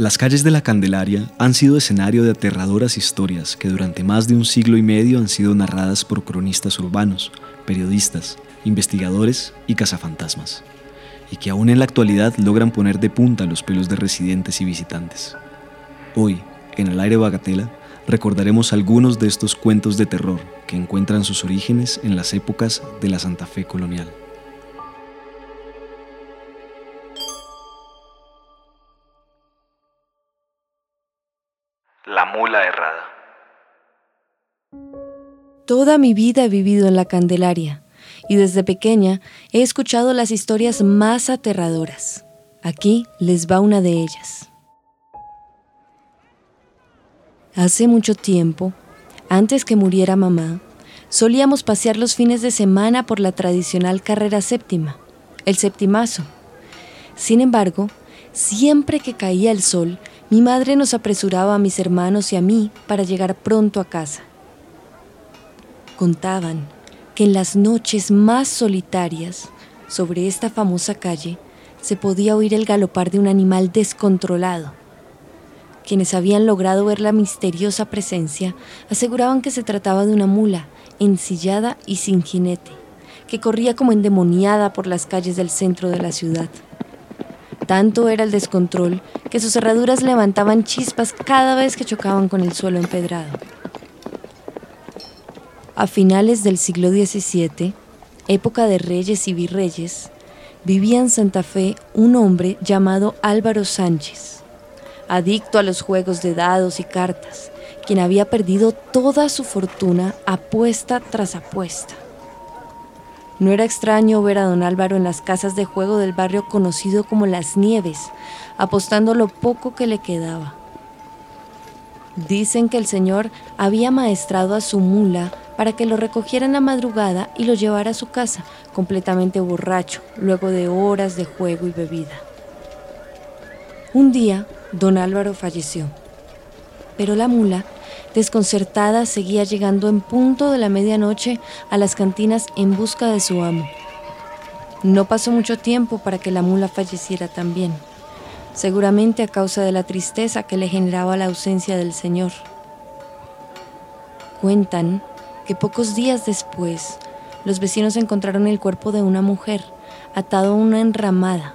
Las calles de la Candelaria han sido escenario de aterradoras historias que durante más de un siglo y medio han sido narradas por cronistas urbanos, periodistas, investigadores y cazafantasmas, y que aún en la actualidad logran poner de punta los pelos de residentes y visitantes. Hoy, en el aire Bagatela, recordaremos algunos de estos cuentos de terror que encuentran sus orígenes en las épocas de la Santa Fe colonial. Toda mi vida he vivido en la Candelaria y desde pequeña he escuchado las historias más aterradoras. Aquí les va una de ellas. Hace mucho tiempo, antes que muriera mamá, solíamos pasear los fines de semana por la tradicional carrera séptima, el septimazo. Sin embargo, siempre que caía el sol, mi madre nos apresuraba a mis hermanos y a mí para llegar pronto a casa. Contaban que en las noches más solitarias, sobre esta famosa calle, se podía oír el galopar de un animal descontrolado. Quienes habían logrado ver la misteriosa presencia aseguraban que se trataba de una mula, ensillada y sin jinete, que corría como endemoniada por las calles del centro de la ciudad. Tanto era el descontrol que sus cerraduras levantaban chispas cada vez que chocaban con el suelo empedrado. A finales del siglo XVII, época de reyes y virreyes, vivía en Santa Fe un hombre llamado Álvaro Sánchez, adicto a los juegos de dados y cartas, quien había perdido toda su fortuna apuesta tras apuesta. No era extraño ver a don Álvaro en las casas de juego del barrio conocido como Las Nieves, apostando lo poco que le quedaba. Dicen que el señor había maestrado a su mula para que lo recogiera en la madrugada y lo llevara a su casa, completamente borracho, luego de horas de juego y bebida. Un día, don Álvaro falleció, pero la mula desconcertada, seguía llegando en punto de la medianoche a las cantinas en busca de su amo. No pasó mucho tiempo para que la mula falleciera también, seguramente a causa de la tristeza que le generaba la ausencia del Señor. Cuentan pocos días después, los vecinos encontraron el cuerpo de una mujer atado a una enramada.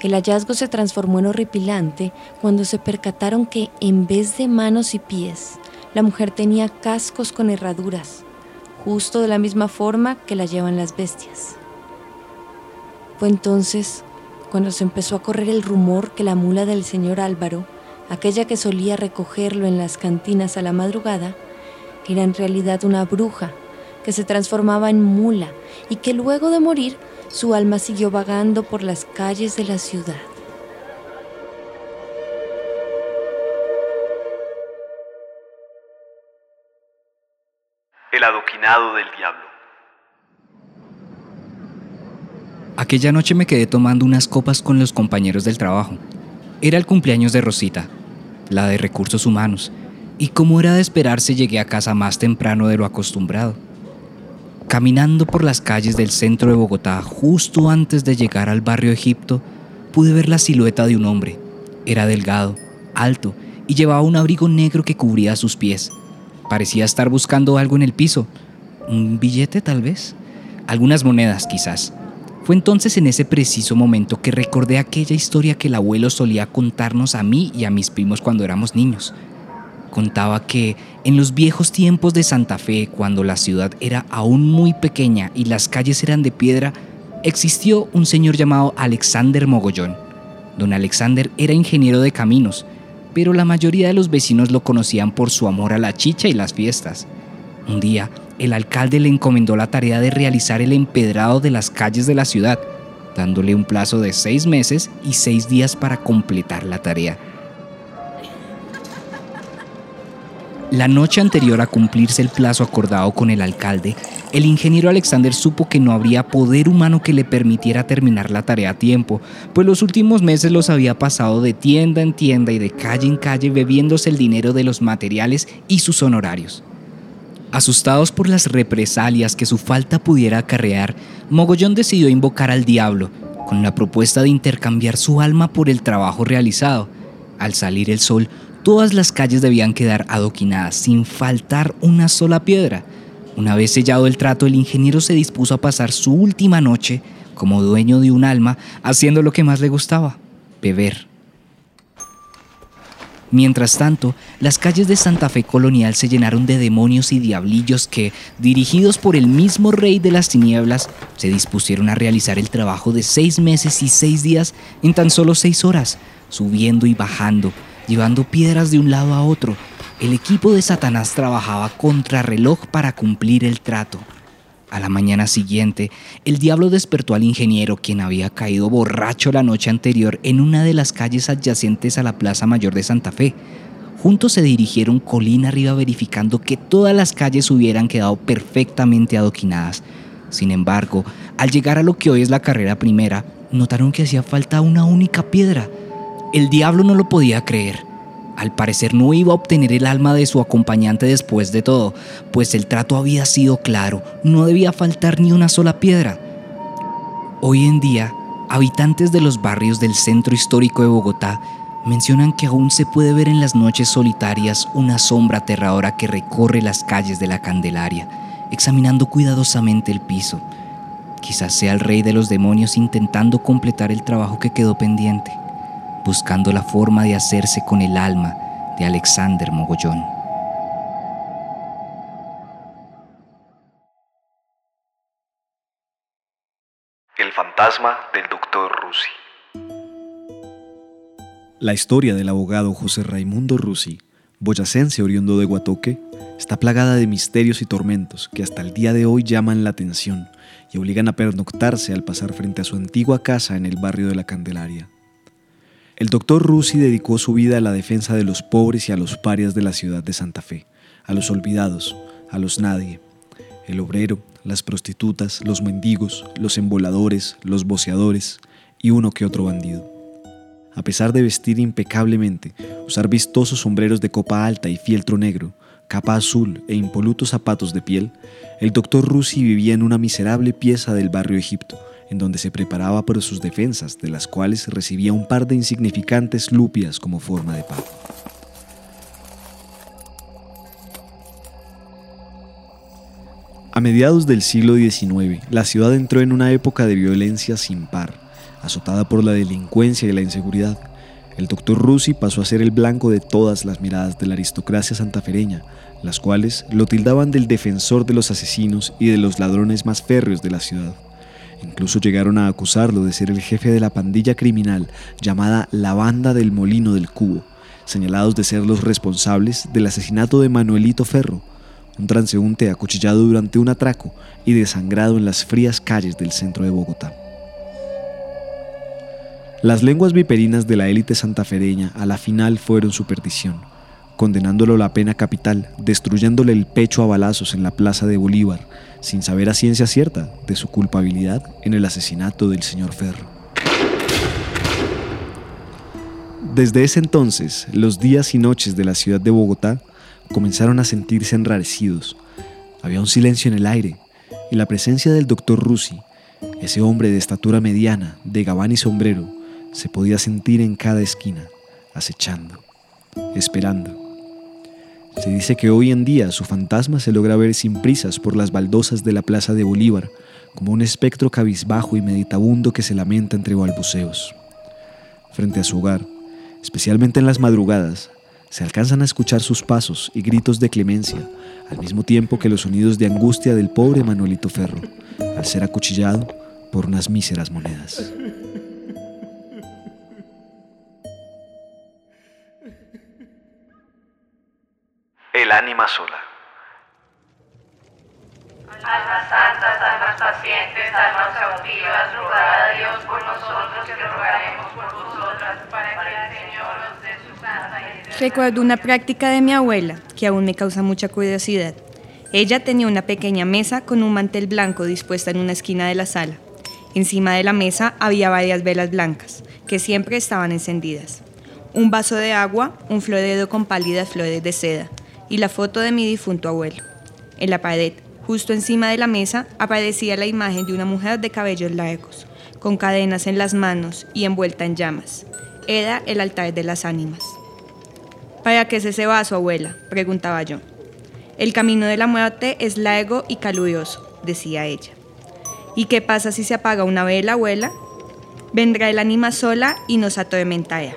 El hallazgo se transformó en horripilante cuando se percataron que en vez de manos y pies, la mujer tenía cascos con herraduras, justo de la misma forma que la llevan las bestias. Fue entonces cuando se empezó a correr el rumor que la mula del señor Álvaro, aquella que solía recogerlo en las cantinas a la madrugada, era en realidad una bruja que se transformaba en mula y que luego de morir su alma siguió vagando por las calles de la ciudad. El adoquinado del diablo. Aquella noche me quedé tomando unas copas con los compañeros del trabajo. Era el cumpleaños de Rosita, la de recursos humanos, y como era de esperarse llegué a casa más temprano de lo acostumbrado. Caminando por las calles del centro de Bogotá justo antes de llegar al barrio Egipto, pude ver la silueta de un hombre. Era delgado, alto y llevaba un abrigo negro que cubría sus pies. Parecía estar buscando algo en el piso. ¿Un billete tal vez? Algunas monedas quizás. Fue entonces en ese preciso momento que recordé aquella historia que el abuelo solía contarnos a mí y a mis primos cuando éramos niños. Contaba que en los viejos tiempos de Santa Fe, cuando la ciudad era aún muy pequeña y las calles eran de piedra, existió un señor llamado Alexander Mogollón. Don Alexander era ingeniero de caminos pero la mayoría de los vecinos lo conocían por su amor a la chicha y las fiestas. Un día, el alcalde le encomendó la tarea de realizar el empedrado de las calles de la ciudad, dándole un plazo de seis meses y seis días para completar la tarea. La noche anterior a cumplirse el plazo acordado con el alcalde, el ingeniero Alexander supo que no habría poder humano que le permitiera terminar la tarea a tiempo, pues los últimos meses los había pasado de tienda en tienda y de calle en calle bebiéndose el dinero de los materiales y sus honorarios. Asustados por las represalias que su falta pudiera acarrear, Mogollón decidió invocar al diablo, con la propuesta de intercambiar su alma por el trabajo realizado, Al salir el sol, todas las calles debían quedar adoquinadas sin faltar una sola piedra. Una vez sellado el trato, el ingeniero se dispuso a pasar su última noche como dueño de un alma haciendo lo que más le gustaba, beber. Mientras tanto, las calles de Santa Fe Colonial se llenaron de demonios y diablillos que, dirigidos por el mismo rey de las tinieblas, se dispusieron a realizar el trabajo de seis meses y seis días en tan solo seis horas, subiendo y bajando, llevando piedras de un lado a otro. El equipo de Satanás trabajaba contra reloj para cumplir el trato. A la mañana siguiente, el diablo despertó al ingeniero, quien había caído borracho la noche anterior en una de las calles adyacentes a la Plaza Mayor de Santa Fe. Juntos se dirigieron colina arriba verificando que todas las calles hubieran quedado perfectamente adoquinadas. Sin embargo, al llegar a lo que hoy es la carrera primera, notaron que hacía falta una única piedra. El diablo no lo podía creer. Al parecer no iba a obtener el alma de su acompañante después de todo, pues el trato había sido claro, no debía faltar ni una sola piedra. Hoy en día, habitantes de los barrios del centro histórico de Bogotá mencionan que aún se puede ver en las noches solitarias una sombra aterradora que recorre las calles de la Candelaria, examinando cuidadosamente el piso. Quizás sea el rey de los demonios intentando completar el trabajo que quedó pendiente buscando la forma de hacerse con el alma de Alexander Mogollón. El fantasma del doctor Rusi. La historia del abogado José Raimundo Rusi, boyacense oriundo de Guatoque, está plagada de misterios y tormentos que hasta el día de hoy llaman la atención y obligan a pernoctarse al pasar frente a su antigua casa en el barrio de la Candelaria. El doctor Rusi dedicó su vida a la defensa de los pobres y a los parias de la ciudad de Santa Fe, a los olvidados, a los nadie, el obrero, las prostitutas, los mendigos, los emboladores, los boceadores y uno que otro bandido. A pesar de vestir impecablemente, usar vistosos sombreros de copa alta y fieltro negro, capa azul e impolutos zapatos de piel, el doctor Rusi vivía en una miserable pieza del barrio Egipto, en donde se preparaba para sus defensas, de las cuales recibía un par de insignificantes lupias como forma de pago. A mediados del siglo XIX, la ciudad entró en una época de violencia sin par, azotada por la delincuencia y la inseguridad. El doctor Rusi pasó a ser el blanco de todas las miradas de la aristocracia santafereña, las cuales lo tildaban del defensor de los asesinos y de los ladrones más férreos de la ciudad. Incluso llegaron a acusarlo de ser el jefe de la pandilla criminal llamada la Banda del Molino del Cubo, señalados de ser los responsables del asesinato de Manuelito Ferro, un transeúnte acuchillado durante un atraco y desangrado en las frías calles del centro de Bogotá. Las lenguas viperinas de la élite santafereña a la final fueron su perdición, condenándolo a la pena capital, destruyéndole el pecho a balazos en la plaza de Bolívar, sin saber a ciencia cierta de su culpabilidad en el asesinato del señor Ferro. Desde ese entonces, los días y noches de la ciudad de Bogotá comenzaron a sentirse enrarecidos. Había un silencio en el aire y la presencia del doctor Rusi, ese hombre de estatura mediana, de gabán y sombrero, se podía sentir en cada esquina, acechando, esperando se dice que hoy en día su fantasma se logra ver sin prisas por las baldosas de la Plaza de Bolívar, como un espectro cabizbajo y meditabundo que se lamenta entre balbuceos. Frente a su hogar, especialmente en las madrugadas, se alcanzan a escuchar sus pasos y gritos de clemencia, al mismo tiempo que los sonidos de angustia del pobre Manuelito Ferro, al ser acuchillado por unas míseras monedas. El ánima sola. Almas santas, almas pacientes, almas cautivas, rogad a Dios por nosotros que rogaremos por vosotras para que el Señor os dé su santa y Recuerdo una práctica de mi abuela que aún me causa mucha curiosidad. Ella tenía una pequeña mesa con un mantel blanco dispuesta en una esquina de la sala. Encima de la mesa había varias velas blancas, que siempre estaban encendidas. Un vaso de agua, un floredo con pálidas flores de seda, y la foto de mi difunto abuelo. En la pared, justo encima de la mesa, aparecía la imagen de una mujer de cabellos largos, con cadenas en las manos y envuelta en llamas. era el altar de las ánimas. ¿Para qué es ese vaso, abuela? preguntaba yo. El camino de la muerte es largo y caluroso, decía ella. ¿Y qué pasa si se apaga una vela, abuela? Vendrá el ánima sola y nos atormentará.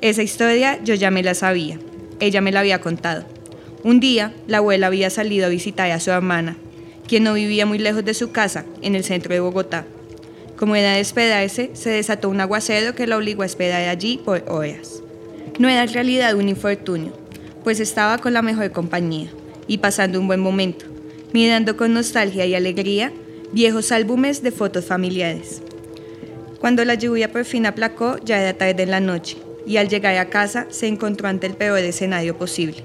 Esa historia yo ya me la sabía. Ella me la había contado. Un día, la abuela había salido a visitar a su hermana, quien no vivía muy lejos de su casa, en el centro de Bogotá. Como era de esperarse, se desató un aguacero que la obligó a esperar allí por horas. No era en realidad un infortunio, pues estaba con la mejor compañía y pasando un buen momento, mirando con nostalgia y alegría viejos álbumes de fotos familiares. Cuando la lluvia por fin aplacó, ya era tarde en la noche, y al llegar a casa se encontró ante el peor escenario posible.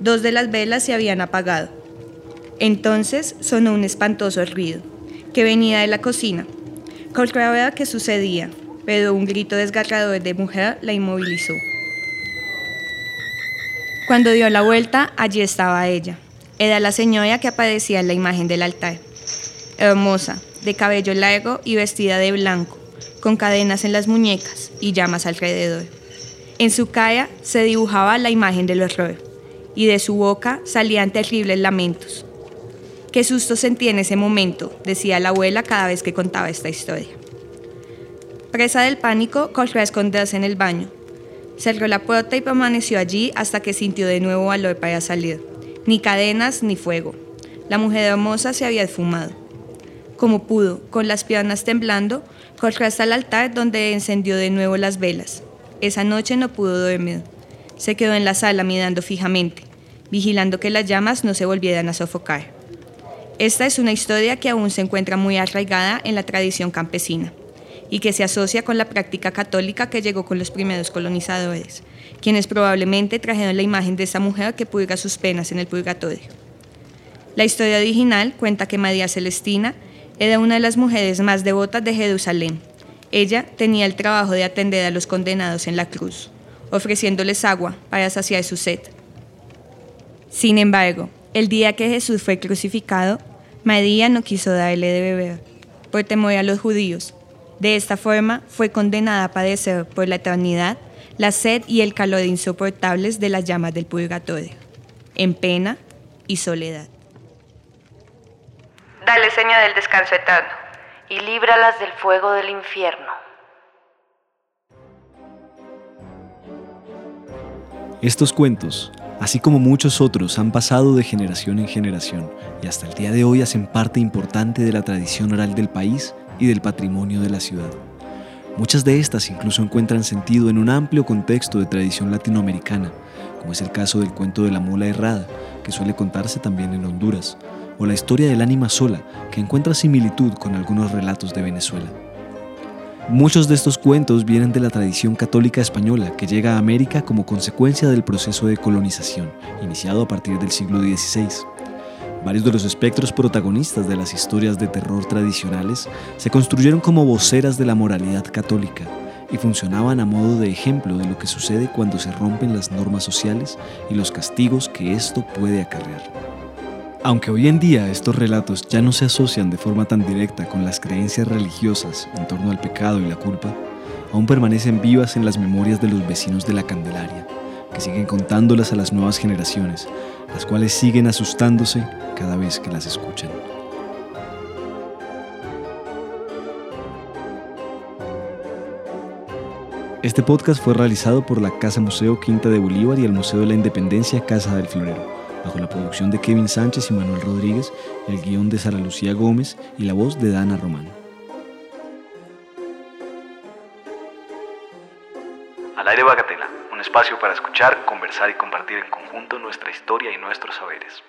Dos de las velas se habían apagado. Entonces sonó un espantoso ruido, que venía de la cocina. ver qué sucedía, pero un grito desgarrador de mujer la inmovilizó. Cuando dio la vuelta, allí estaba ella. Era la señora que aparecía en la imagen del altar. Hermosa, de cabello largo y vestida de blanco, con cadenas en las muñecas y llamas alrededor. En su cara se dibujaba la imagen del horror y de su boca salían terribles lamentos. Qué susto sentí en ese momento, decía la abuela cada vez que contaba esta historia. Presa del pánico, corrió a esconderse en el baño. Cerró la puerta y permaneció allí hasta que sintió de nuevo valor para salir. Ni cadenas ni fuego. La mujer hermosa se había esfumado. Como pudo, con las piernas temblando, Corrió hasta el altar donde encendió de nuevo las velas. Esa noche no pudo dormir. Se quedó en la sala mirando fijamente, vigilando que las llamas no se volvieran a sofocar. Esta es una historia que aún se encuentra muy arraigada en la tradición campesina y que se asocia con la práctica católica que llegó con los primeros colonizadores, quienes probablemente trajeron la imagen de esa mujer que purga sus penas en el purgatorio. La historia original cuenta que María Celestina era una de las mujeres más devotas de Jerusalén. Ella tenía el trabajo de atender a los condenados en la cruz, ofreciéndoles agua para saciar su sed. Sin embargo, el día que Jesús fue crucificado, María no quiso darle de beber, por temor a los judíos. De esta forma fue condenada a padecer por la eternidad la sed y el calor insoportables de las llamas del purgatorio, en pena y soledad. Dale seña del descanso eterno, y líbralas del fuego del infierno. Estos cuentos, así como muchos otros, han pasado de generación en generación y hasta el día de hoy hacen parte importante de la tradición oral del país y del patrimonio de la ciudad. Muchas de estas incluso encuentran sentido en un amplio contexto de tradición latinoamericana, como es el caso del cuento de la mula errada, que suele contarse también en Honduras, o la historia del ánima sola, que encuentra similitud con algunos relatos de Venezuela. Muchos de estos cuentos vienen de la tradición católica española que llega a América como consecuencia del proceso de colonización, iniciado a partir del siglo XVI. Varios de los espectros protagonistas de las historias de terror tradicionales se construyeron como voceras de la moralidad católica y funcionaban a modo de ejemplo de lo que sucede cuando se rompen las normas sociales y los castigos que esto puede acarrear. Aunque hoy en día estos relatos ya no se asocian de forma tan directa con las creencias religiosas en torno al pecado y la culpa, aún permanecen vivas en las memorias de los vecinos de la Candelaria, que siguen contándolas a las nuevas generaciones, las cuales siguen asustándose cada vez que las escuchan. Este podcast fue realizado por la Casa Museo Quinta de Bolívar y el Museo de la Independencia Casa del Florero bajo la producción de Kevin Sánchez y Manuel Rodríguez, el guion de Sara Lucía Gómez y la voz de Dana Román. Al aire Bagatela, un espacio para escuchar, conversar y compartir en conjunto nuestra historia y nuestros saberes.